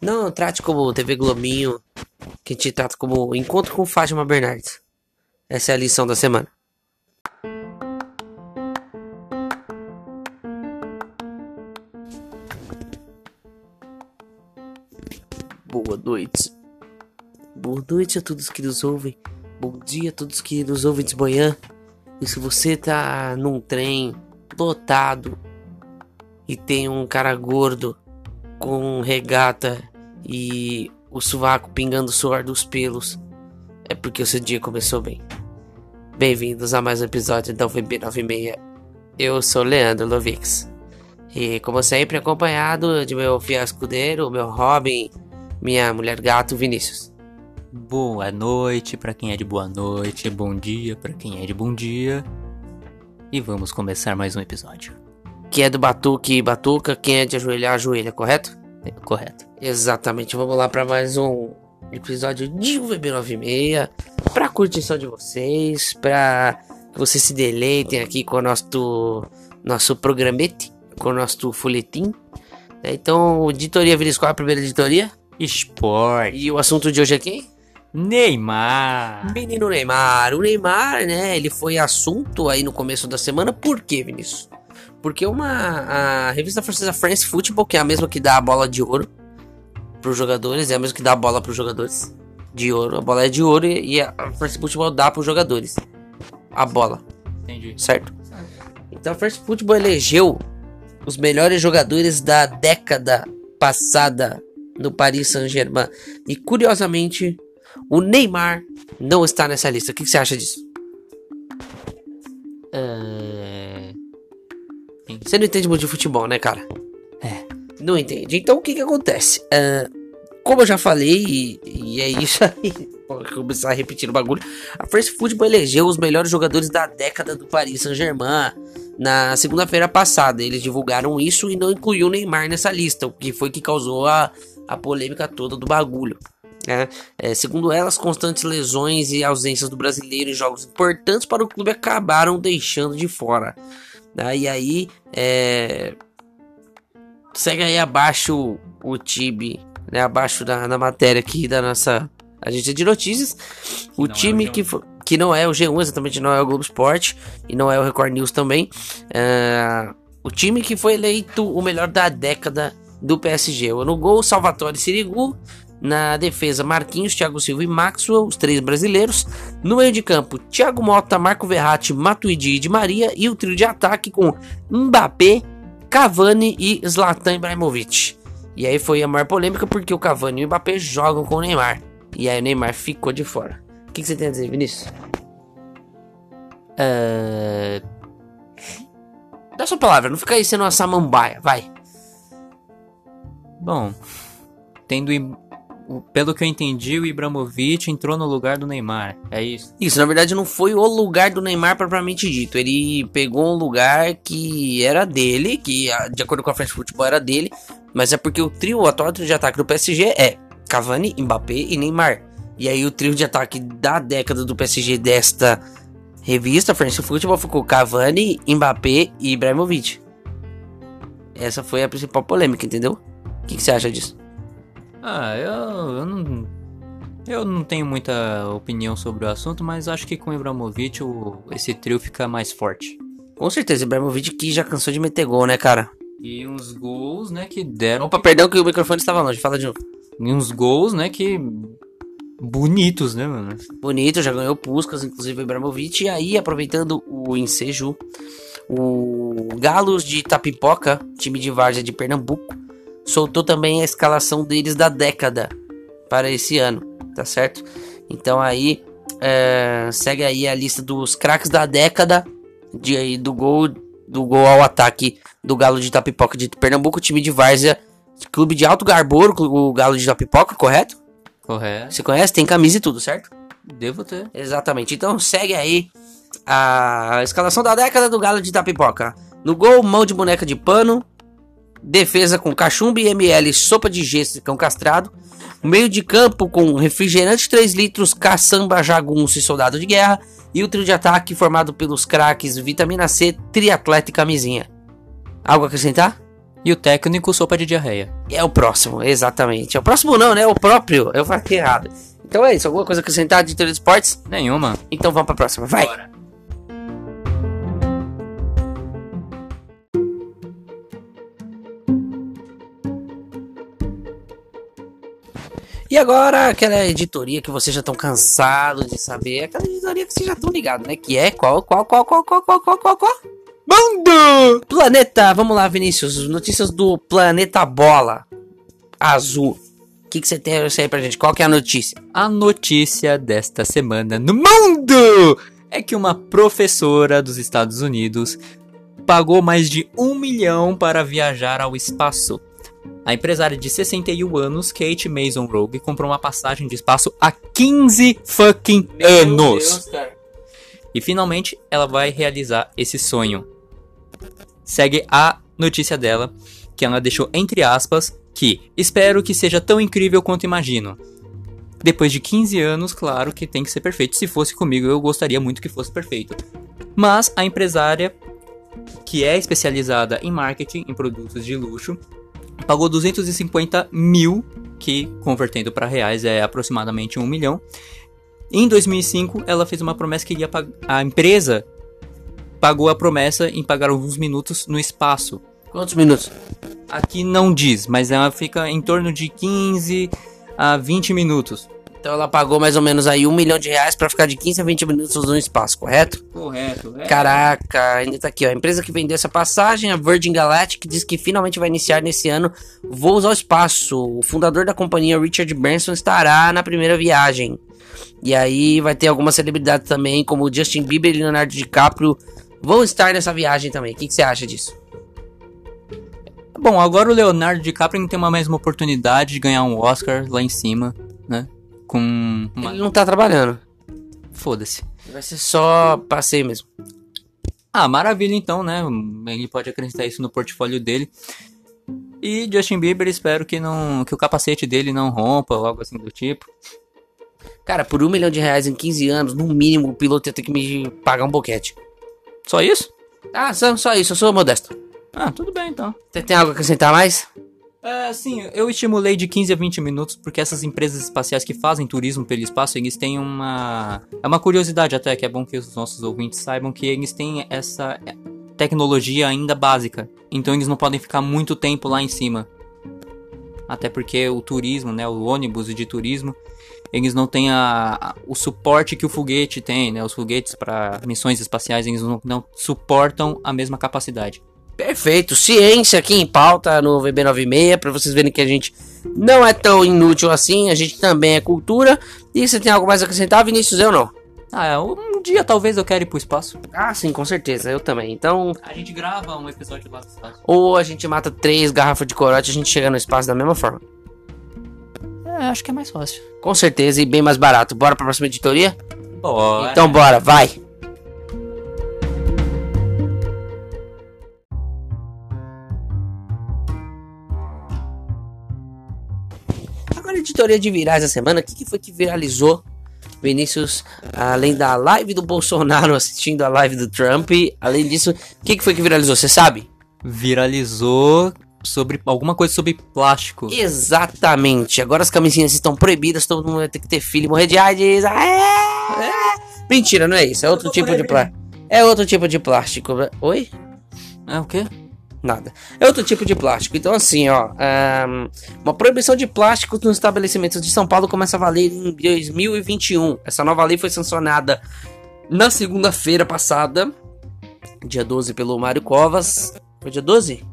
Não trate como TV Globinho, que te trata como Encontro com Fátima Bernardes. Essa é a lição da semana. Boa noite. Boa noite a todos que nos ouvem. Bom dia a todos que nos ouvem de manhã. E se você tá num trem lotado e tem um cara gordo com regata e o sovaco pingando suor dos pelos, é porque o seu dia começou bem. Bem-vindos a mais um episódio da UVB 96. Eu sou Leandro Lovix. E como sempre, acompanhado de meu fiel escudeiro, meu Robin, minha mulher gato Vinícius. Boa noite para quem é de boa noite, bom dia para quem é de bom dia. E vamos começar mais um episódio. Quem é do batuque e batuca, quem é de ajoelhar, ajoelha, correto? É, correto. Exatamente, vamos lá para mais um episódio de UVB 96. Pra curtição de vocês, pra que vocês se deleitem aqui com o nosso, nosso programete, com o nosso folhetim. Né? Então, editoria Vinícius, qual é a primeira editoria? Esporte. E o assunto de hoje é quem? Neymar. Menino Neymar. O Neymar, né, ele foi assunto aí no começo da semana. Por quê, Vinícius? Porque uma a revista francesa France Football, que é a mesma que dá a bola de ouro para os jogadores, é a mesma que dá a bola para os jogadores de ouro. A bola é de ouro e, e a France Football dá para os jogadores a bola. Entendi. Certo? Então a France Football elegeu os melhores jogadores da década passada no Paris Saint-Germain. E curiosamente, o Neymar não está nessa lista. O que, que você acha disso? É... Você não entende muito de futebol, né, cara? É. Não entende. Então o que que acontece? Ah, como eu já falei, e, e é isso aí. Vou começar a repetir o bagulho. A First Football elegeu os melhores jogadores da década do Paris Saint-Germain na segunda-feira passada. Eles divulgaram isso e não incluiu o Neymar nessa lista, o que foi que causou a, a polêmica toda do bagulho. né? É, segundo elas, constantes lesões e ausências do brasileiro em jogos importantes para o clube acabaram deixando de fora. Né? E aí, é, segue aí abaixo o time, né? Abaixo da, na matéria aqui da nossa agência de notícias. O não é time o G1. que, que não é o G1, exatamente, não é o Globo Esporte e não é o Record News também. É, o time que foi eleito o melhor da década do PSG. No gol, Salvatore Sirigu. Na defesa, Marquinhos, Thiago Silva e Maxwell, os três brasileiros. No meio de campo, Thiago Mota, Marco Verratti, Matuidi e Di Maria. E o trio de ataque com Mbappé, Cavani e Zlatan Ibrahimovic. E aí foi a maior polêmica porque o Cavani e o Mbappé jogam com o Neymar. E aí o Neymar ficou de fora. O que, que você tem a dizer, Vinícius? É... Dá sua palavra, não fica aí sendo uma samambaia, vai. Bom, tendo pelo que eu entendi, o Ibrahimovic entrou no lugar do Neymar. É isso. Isso, na verdade, não foi o lugar do Neymar propriamente dito. Ele pegou um lugar que era dele, que de acordo com a French Football era dele, mas é porque o trio, o atual trio de ataque do PSG é Cavani, Mbappé e Neymar. E aí o trio de ataque da década do PSG desta revista, French Football, ficou Cavani, Mbappé e Ibrahimovic. Essa foi a principal polêmica, entendeu? O que, que você acha disso? Ah, eu, eu não. Eu não tenho muita opinião sobre o assunto, mas acho que com o Ibrahimovic o- esse trio fica mais forte. Com certeza, Ibrahimovic que já cansou de meter gol, né, cara? E uns gols, né, que deram. Opa, perdão que o microfone estava longe, fala de novo. E uns gols, né, que. Bonitos, né, mano? Bonito, já ganhou Puskas, inclusive o Ibrahimovic. E aí, aproveitando o ensejo, o Galos de Tapipoca, time de várzea de Pernambuco, soltou também a escalação deles da década para esse ano, tá certo? Então aí, é, segue aí a lista dos craques da década, de, aí, do gol do gol ao ataque do Galo de Tapipoca de Pernambuco, time de várzea, clube de Alto Garboro, o Galo de Tapipoca, correto? Correto. Você conhece? Tem camisa e tudo, certo? Devo ter. Exatamente. Então segue aí a escalação da década do Galo de Itapipoca. No gol, mão de boneca de pano. Defesa com cachumba e ML, sopa de gesso cão castrado. Meio de campo com refrigerante 3 litros, caçamba, jagunço e soldado de guerra. E o trio de ataque formado pelos craques Vitamina C, Triatleta e Camisinha. Algo a acrescentar? E o técnico, sopa de diarreia. É o próximo, exatamente. É o próximo não, né? É o próprio. Eu falei errado. Então é isso. Alguma coisa acrescentar de de esportes? Nenhuma. Então vamos pra próxima. Vai. Bora. Agora, aquela editoria que vocês já estão cansados de saber, aquela editoria que vocês já estão ligados, né? Que é qual, qual, qual, qual, qual, qual, qual, qual, qual? Mundo! Planeta, vamos lá, Vinícius. Notícias do Planeta Bola Azul. O que, que você tem aí pra gente? Qual que é a notícia? A notícia desta semana no mundo é que uma professora dos Estados Unidos pagou mais de um milhão para viajar ao espaço. A empresária de 61 anos, Kate Mason Rogue, comprou uma passagem de espaço há 15 fucking anos. E finalmente ela vai realizar esse sonho. Segue a notícia dela, que ela deixou entre aspas que espero que seja tão incrível quanto imagino. Depois de 15 anos, claro que tem que ser perfeito. Se fosse comigo, eu gostaria muito que fosse perfeito. Mas a empresária, que é especializada em marketing em produtos de luxo, pagou 250 mil, que convertendo para reais é aproximadamente 1 milhão. Em 2005, ela fez uma promessa que iria pagar. A empresa pagou a promessa em pagar alguns minutos no espaço. Quantos minutos? Aqui não diz, mas ela fica em torno de 15 a 20 minutos. Então ela pagou mais ou menos aí um milhão de reais pra ficar de 15 a 20 minutos no espaço, correto? Correto. É. Caraca, ainda tá aqui, ó. A empresa que vendeu essa passagem, a Virgin Galactic, diz que finalmente vai iniciar nesse ano voos ao espaço. O fundador da companhia, Richard Branson, estará na primeira viagem. E aí vai ter algumas celebridades também, como Justin Bieber e Leonardo DiCaprio, vão estar nessa viagem também. O que, que você acha disso? Bom, agora o Leonardo DiCaprio tem uma mesma oportunidade de ganhar um Oscar lá em cima, né? Com. Uma... Ele não tá trabalhando. Foda-se. Vai ser só passeio mesmo. Ah, maravilha então, né? Ele pode acrescentar isso no portfólio dele. E Justin Bieber, espero que não que o capacete dele não rompa ou algo assim do tipo. Cara, por um milhão de reais em 15 anos, no mínimo, o piloto ia ter que me pagar um boquete. Só isso? Ah, só, só isso, eu sou modesto. Ah, tudo bem então. Você tem algo a acrescentar mais? É, sim, eu estimulei de 15 a 20 minutos porque essas empresas espaciais que fazem turismo pelo espaço, eles têm uma. É uma curiosidade até, que é bom que os nossos ouvintes saibam que eles têm essa tecnologia ainda básica. Então eles não podem ficar muito tempo lá em cima. Até porque o turismo, né, o ônibus de turismo, eles não têm a, a, o suporte que o foguete tem, né? Os foguetes para missões espaciais, eles não, não suportam a mesma capacidade. Perfeito, ciência aqui em pauta no VB96, para vocês verem que a gente não é tão inútil assim, a gente também é cultura. E você tem algo mais a acrescentar, Vinícius? Eu não. Ah, um dia talvez eu quero ir pro espaço. Ah, sim, com certeza, eu também. Então. A gente grava um episódio lá do espaço. Ou a gente mata três garrafas de corote e a gente chega no espaço da mesma forma. É, acho que é mais fácil. Com certeza e bem mais barato. Bora pra próxima editoria? Bora. Então bora, vai! Editoria de virais da semana, o que, que foi que viralizou? Vinícius, além da live do Bolsonaro assistindo a live do Trump, além disso, o que, que foi que viralizou? Você sabe? Viralizou sobre alguma coisa sobre plástico. Exatamente. Agora as camisinhas estão proibidas, todo mundo vai ter que ter filho e morrer de AIDS. Ah, é, é. Mentira, não é isso. É outro tipo de plástico. É outro tipo de plástico. Oi? É o quê? Nada. É outro tipo de plástico. Então, assim, ó. Um, uma proibição de plásticos nos estabelecimentos de São Paulo começa a valer em 2021. Essa nova lei foi sancionada na segunda-feira passada, dia 12, pelo Mário Covas. Foi dia 12?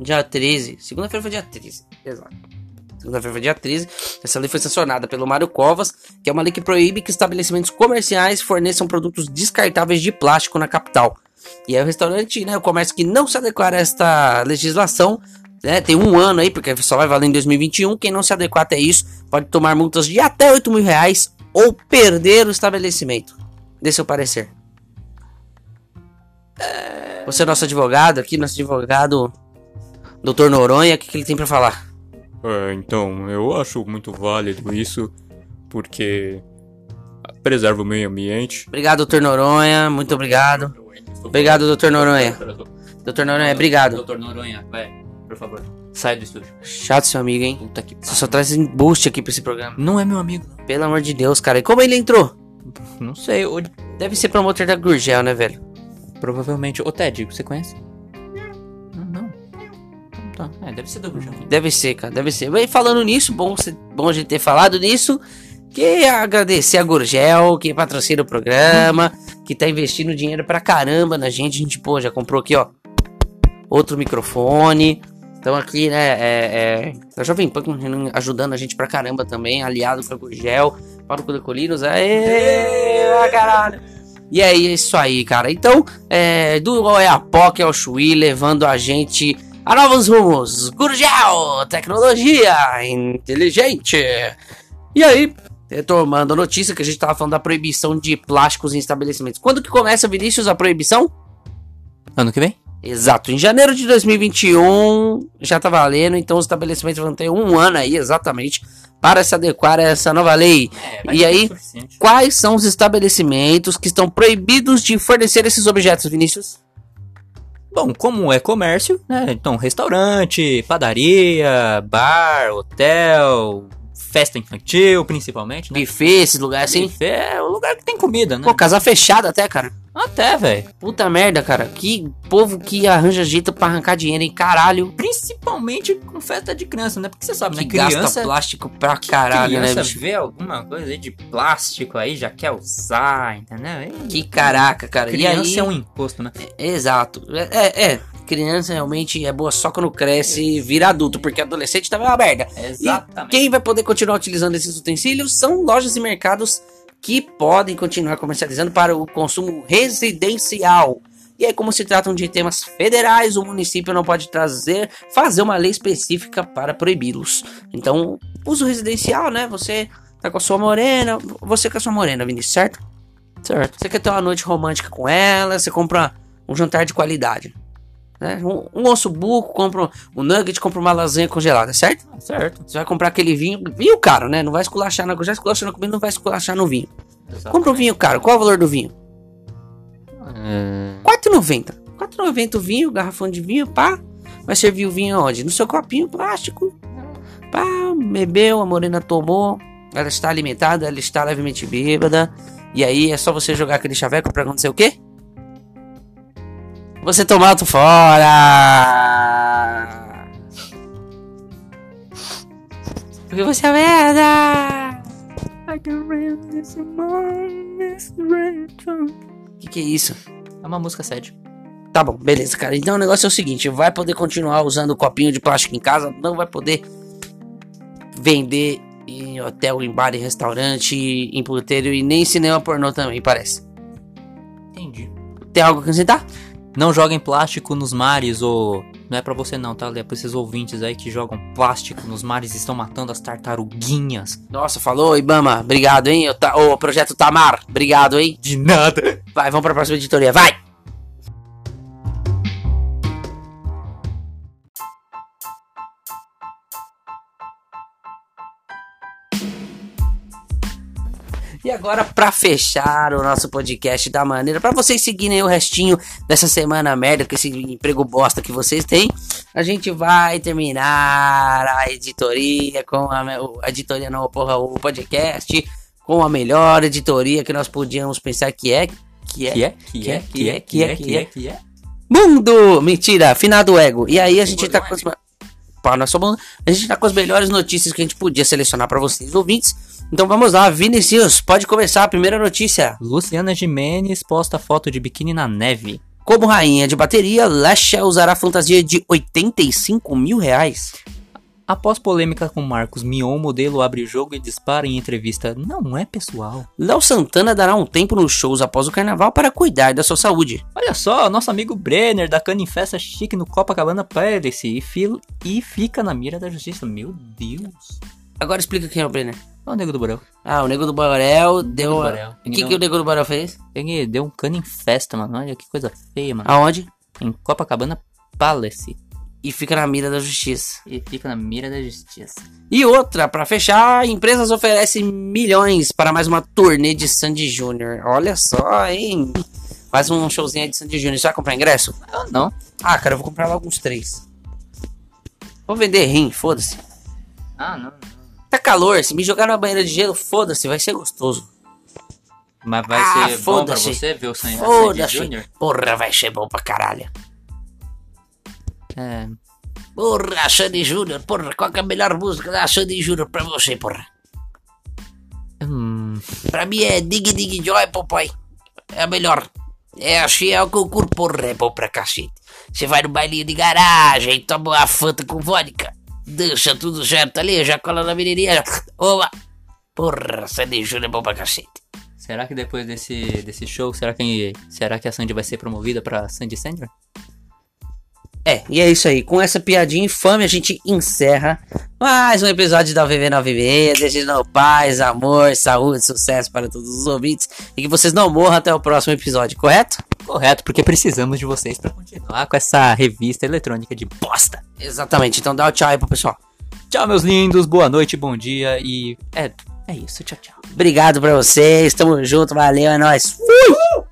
Dia 13. Segunda-feira foi dia 13. Exato. Foi dia 13. Essa lei foi sancionada pelo Mário Covas, que é uma lei que proíbe que estabelecimentos comerciais forneçam produtos descartáveis de plástico na capital. E aí o restaurante, né, o comércio que não se adequar a esta legislação, né, tem um ano aí, porque só vai valer em 2021. Quem não se adequar até isso pode tomar multas de até 8 mil reais ou perder o estabelecimento. Dê seu parecer. Você é nosso advogado aqui, nosso advogado Doutor Noronha, o que, que ele tem para falar? É, então, eu acho muito válido isso, porque preserva o meio ambiente. Obrigado, doutor Noronha, muito obrigado. Obrigado, doutor Noronha. Doutor Noronha, obrigado. Doutor Noronha, vai, por favor. Sai do estúdio. Chato seu amigo, hein? Puta que Você só traz embuste aqui pra esse programa. Não é meu amigo. Pelo amor de Deus, cara. E como ele entrou? Não sei, Deve ser promotor da Gurgel, né, velho? provavelmente. Ô Ted, você conhece? Tá, é, deve ser do Gurgel. Deve ser, cara, deve ser. E falando nisso, bom, bom a gente ter falado nisso. Que agradecer a Gurgel, que patrocina o programa, que tá investindo dinheiro pra caramba na gente. A gente, pô, já comprou aqui, ó, outro microfone. Então aqui, né, é, é, a Jovem Pan ajudando a gente pra caramba também, aliado com a Gurgel, para o Colinos. Aê, ah, caralho. E é isso aí, cara. Então, é, do Oiapoque ao Chuí, levando a gente a novos rumos. Gurgel, tecnologia inteligente. E aí, retomando a notícia que a gente tava falando da proibição de plásticos em estabelecimentos. Quando que começa, Vinícius, a proibição? Ano que vem? Exato, em janeiro de 2021 já tá valendo, então os estabelecimentos vão ter um ano aí exatamente para se adequar a essa nova lei. É, E aí? Quais são os estabelecimentos que estão proibidos de fornecer esses objetos, Vinícius? Bom, como é comércio, né? Então, restaurante, padaria, bar, hotel, festa infantil, principalmente, né? Buffet, esses lugares assim? Buffet é o lugar que tem comida, né? Pô, casa fechada até, cara. Até, velho. Puta merda, cara. Que povo que arranja jeito pra arrancar dinheiro, hein? Caralho. Principalmente com festa de criança, né? Porque você sabe, Que né? gasta Criança, plástico pra caralho, né, criança bicho? vê alguma coisa aí de plástico aí, já quer usar, entendeu? E Que caraca, cara. criança e aí... é um imposto, né? Exato. É, é, é. Criança realmente é boa só quando cresce e vira adulto, porque adolescente também é uma merda. Exatamente. Quem vai poder continuar utilizando esses utensílios são lojas e mercados que podem continuar comercializando para o consumo residencial. E aí, como se tratam de temas federais, o município não pode trazer, fazer uma lei específica para proibi-los. Então, uso residencial, né? Você tá com a sua morena, você com a sua morena, Vinícius, certo? Certo. Você quer ter uma noite romântica com ela, você compra um jantar de qualidade. Né? Um, um osso buco, compra um nugget, compra uma lasanha congelada, certo? Certo. Você vai comprar aquele vinho, vinho caro, né? Não vai esculachar na já esculachou na comida, não vai esculachar no vinho. Compra um vinho caro. Qual é o valor do vinho? É, R$4,90. R$4,90 o vinho, garrafão de vinho, pá. Vai servir o vinho onde? No seu copinho plástico. Pá, bebeu, a morena tomou. Ela está alimentada, ela está levemente bêbada. E aí é só você jogar aquele chaveco pra acontecer o quê? Você tomar outro fora. Porque você é merda. Que que é isso? É uma música séria. Tá bom, beleza, cara. Então o negócio é o seguinte: vai poder continuar usando o copinho de plástico em casa, não vai poder vender em hotel, em bar, em restaurante, em puteiro e nem cinema pornô também, parece. Entendi. Tem algo a acrescentar? Não joguem plástico nos mares, ou. Não é pra você não, tá? É pra esses ouvintes aí que jogam plástico nos mares e estão matando as tartaruguinhas. Nossa, falou, Ibama. Obrigado, hein? O, ta- o projeto Tamar. Obrigado, hein? De nada. Vai, vamos pra próxima editoria. Vai! Agora, pra fechar o nosso podcast da maneira, pra vocês seguirem o restinho dessa semana merda, com esse emprego bosta que vocês têm, a gente vai terminar a editoria com a, a editoria não, porra, o podcast com a melhor editoria que nós podíamos pensar que é, que é, Que é? Que é? Que é? Que é? Que é? Que é? Mundo! Mentira, finado ego. E aí a gente tá com as. A gente tá com as melhores notícias que a gente podia selecionar pra vocês, ouvintes. Então vamos lá, Vinicius, pode começar a primeira notícia. Luciana Jimenez posta foto de biquíni na neve. Como rainha de bateria, Lesha usará fantasia de 85 mil reais. Após polêmica com Marcos Mion, modelo abre o jogo e dispara em entrevista. Não é pessoal. Léo Santana dará um tempo nos shows após o carnaval para cuidar da sua saúde. Olha só, nosso amigo Brenner da Cana em Festa Chique no Copacabana Palace e, e fica na mira da justiça. Meu Deus. Agora explica quem é o Brenner. Olha o Nego do Borel. Ah, o Nego do Borel deu. do a- Borel. O que, que o Nego do Borel fez? Ele deu um cano em festa, mano. Olha que coisa feia, mano. Aonde? Em Copacabana Palace. E fica na mira da justiça. E fica na mira da justiça. E outra, pra fechar, empresas oferecem milhões para mais uma turnê de Sandy Júnior. Olha só, hein? Faz um showzinho aí de Sandy Júnior. Você vai comprar ingresso? Eu não. Ah, cara, eu vou comprar logo uns três. Vou vender rim, foda-se. Ah, não. Tá calor, se me jogar na banheira de gelo, foda-se, vai ser gostoso. Mas vai Ah, ser bom pra você ver o Sandy? Porra, vai ser bom pra caralho. É. Porra, Sandy Júnior, porra, qual que é a melhor música da Sandy Júnior pra você, porra? Hum, Pra mim é Dig Dig Joy, papai. É a melhor. É, achei é o concurso, porra, é bom pra cacete. Você vai no bailinho de garagem, toma uma fanta com vodka, dança tudo certo ali, já cola na menininha. Oba! Porra, Sandy Júnior é bom pra cacete. será que depois desse, desse show, será que, será que a Sandy vai ser promovida pra Sandy Sandra? É, e é isso aí. Com essa piadinha infame, a gente encerra mais um episódio da VV96. Desejando paz, amor, saúde, sucesso para todos os ouvintes. E que vocês não morram até o próximo episódio, correto? Correto, porque precisamos de vocês pra continuar com essa revista eletrônica de bosta. Exatamente. Então dá o tchau aí pro pessoal. Tchau, meus lindos, boa noite, bom dia e. É, é isso, tchau, tchau. Obrigado pra vocês. Tamo junto. Valeu, é nóis. Fui!